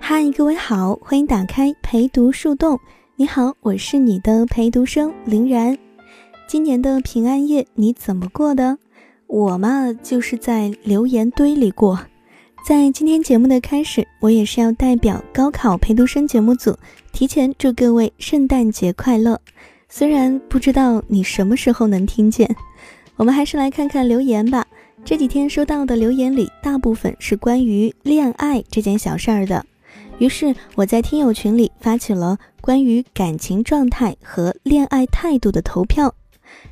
嗨，各位好，欢迎打开陪读树洞。你好，我是你的陪读生林然。今年的平安夜你怎么过的？我嘛，就是在留言堆里过。在今天节目的开始，我也是要代表高考陪读生节目组，提前祝各位圣诞节快乐。虽然不知道你什么时候能听见，我们还是来看看留言吧。这几天收到的留言里，大部分是关于恋爱这件小事儿的。于是我在听友群里发起了关于感情状态和恋爱态度的投票。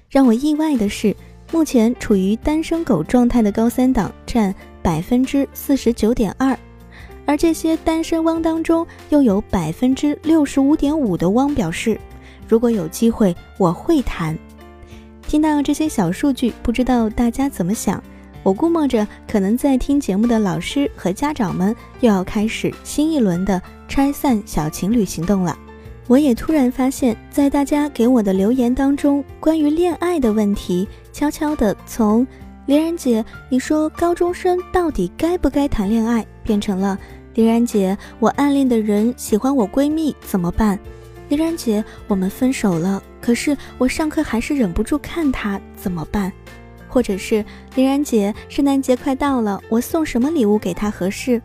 让我意外的是，目前处于单身狗状态的高三党占百分之四十九点二，而这些单身汪当中，又有百分之六十五点五的汪表示，如果有机会，我会谈。听到这些小数据，不知道大家怎么想？我估摸着，可能在听节目的老师和家长们又要开始新一轮的拆散小情侣行动了。我也突然发现，在大家给我的留言当中，关于恋爱的问题，悄悄地从“林然姐，你说高中生到底该不该谈恋爱”变成了“林然姐，我暗恋的人喜欢我闺蜜怎么办？”“林然姐，我们分手了，可是我上课还是忍不住看他怎么办？”或者是林然姐，圣诞节快到了，我送什么礼物给她合适？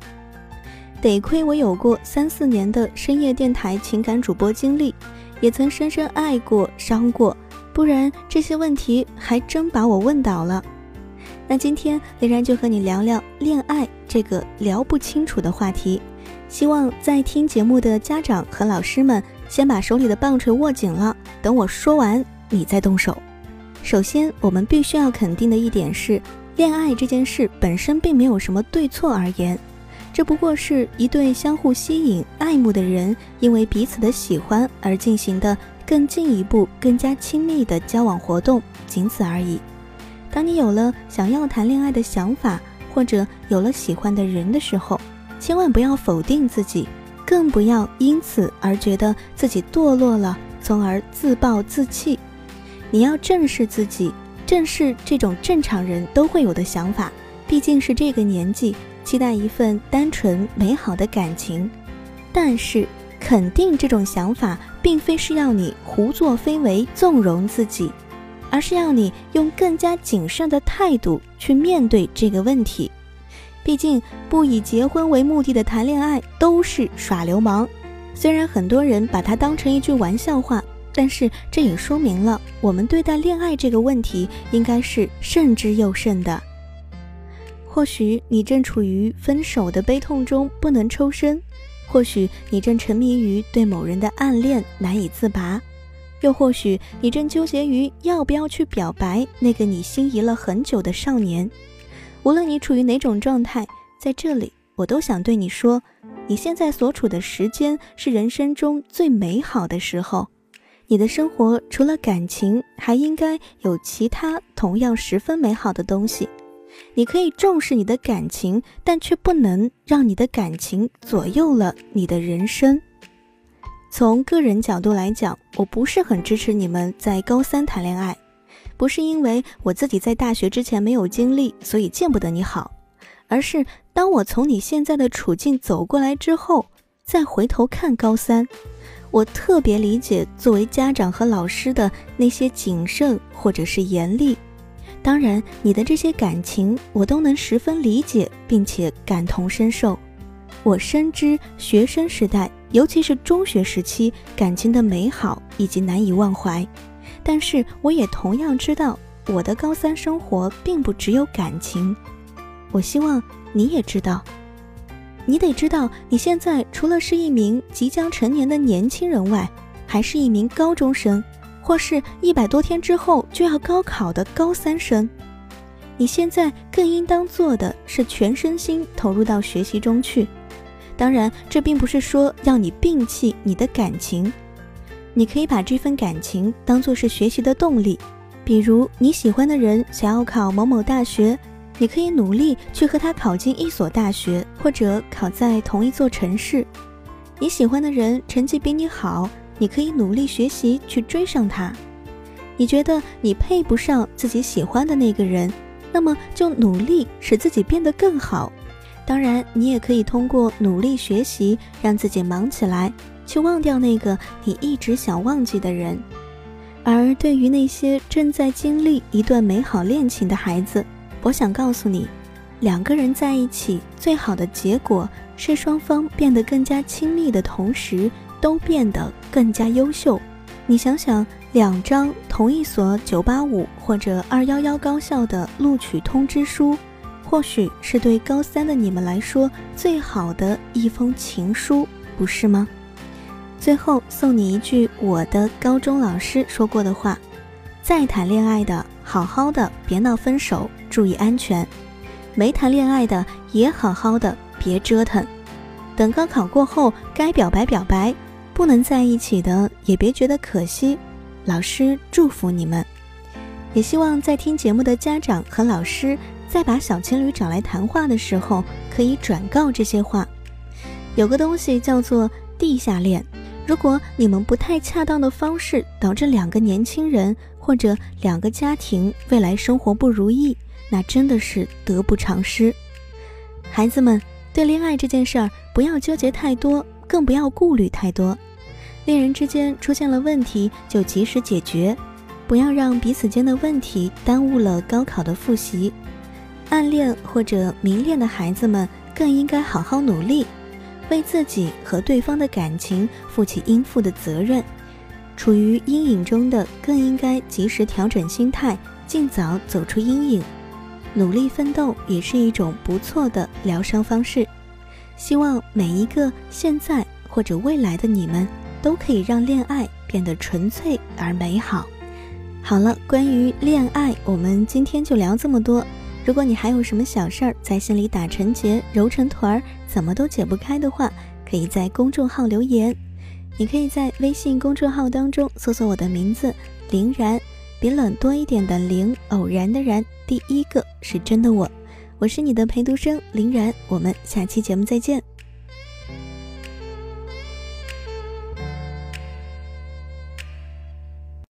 得亏我有过三四年的深夜电台情感主播经历，也曾深深爱过、伤过，不然这些问题还真把我问倒了。那今天林然就和你聊聊恋爱这个聊不清楚的话题，希望在听节目的家长和老师们先把手里的棒槌握紧了，等我说完你再动手。首先，我们必须要肯定的一点是，恋爱这件事本身并没有什么对错而言，这不过是一对相互吸引、爱慕的人因为彼此的喜欢而进行的更进一步、更加亲密的交往活动，仅此而已。当你有了想要谈恋爱的想法，或者有了喜欢的人的时候，千万不要否定自己，更不要因此而觉得自己堕落了，从而自暴自弃。你要正视自己，正视这种正常人都会有的想法。毕竟是这个年纪，期待一份单纯美好的感情。但是，肯定这种想法，并非是要你胡作非为、纵容自己，而是要你用更加谨慎的态度去面对这个问题。毕竟，不以结婚为目的的谈恋爱都是耍流氓。虽然很多人把它当成一句玩笑话。但是这也说明了，我们对待恋爱这个问题应该是慎之又慎的。或许你正处于分手的悲痛中不能抽身，或许你正沉迷于对某人的暗恋难以自拔，又或许你正纠结于要不要去表白那个你心仪了很久的少年。无论你处于哪种状态，在这里我都想对你说，你现在所处的时间是人生中最美好的时候。你的生活除了感情，还应该有其他同样十分美好的东西。你可以重视你的感情，但却不能让你的感情左右了你的人生。从个人角度来讲，我不是很支持你们在高三谈恋爱，不是因为我自己在大学之前没有经历，所以见不得你好，而是当我从你现在的处境走过来之后，再回头看高三。我特别理解作为家长和老师的那些谨慎或者是严厉，当然你的这些感情我都能十分理解，并且感同身受。我深知学生时代，尤其是中学时期感情的美好以及难以忘怀，但是我也同样知道我的高三生活并不只有感情。我希望你也知道。你得知道，你现在除了是一名即将成年的年轻人外，还是一名高中生，或是一百多天之后就要高考的高三生。你现在更应当做的是全身心投入到学习中去。当然，这并不是说要你摒弃你的感情，你可以把这份感情当做是学习的动力。比如你喜欢的人想要考某某大学。你可以努力去和他考进一所大学，或者考在同一座城市。你喜欢的人成绩比你好，你可以努力学习去追上他。你觉得你配不上自己喜欢的那个人，那么就努力使自己变得更好。当然，你也可以通过努力学习，让自己忙起来，去忘掉那个你一直想忘记的人。而对于那些正在经历一段美好恋情的孩子，我想告诉你，两个人在一起最好的结果是双方变得更加亲密的同时，都变得更加优秀。你想想，两张同一所九八五或者二幺幺高校的录取通知书，或许是对高三的你们来说最好的一封情书，不是吗？最后送你一句我的高中老师说过的话：再谈恋爱的，好好的，别闹分手，注意安全；没谈恋爱的，也好好的，别折腾。等高考过后，该表白表白，不能在一起的，也别觉得可惜。老师祝福你们，也希望在听节目的家长和老师，在把小情侣找来谈话的时候，可以转告这些话。有个东西叫做地下恋。如果你们不太恰当的方式导致两个年轻人或者两个家庭未来生活不如意，那真的是得不偿失。孩子们对恋爱这件事儿不要纠结太多，更不要顾虑太多。恋人之间出现了问题就及时解决，不要让彼此间的问题耽误了高考的复习。暗恋或者明恋的孩子们更应该好好努力。为自己和对方的感情负起应负的责任，处于阴影中的更应该及时调整心态，尽早走出阴影。努力奋斗也是一种不错的疗伤方式。希望每一个现在或者未来的你们，都可以让恋爱变得纯粹而美好。好了，关于恋爱，我们今天就聊这么多。如果你还有什么小事儿在心里打成结、揉成团儿，怎么都解不开的话，可以在公众号留言。你可以在微信公众号当中搜索我的名字“林然”，比冷多一点的“林”，偶然的“然”，第一个是真的我。我是你的陪读生林然，我们下期节目再见。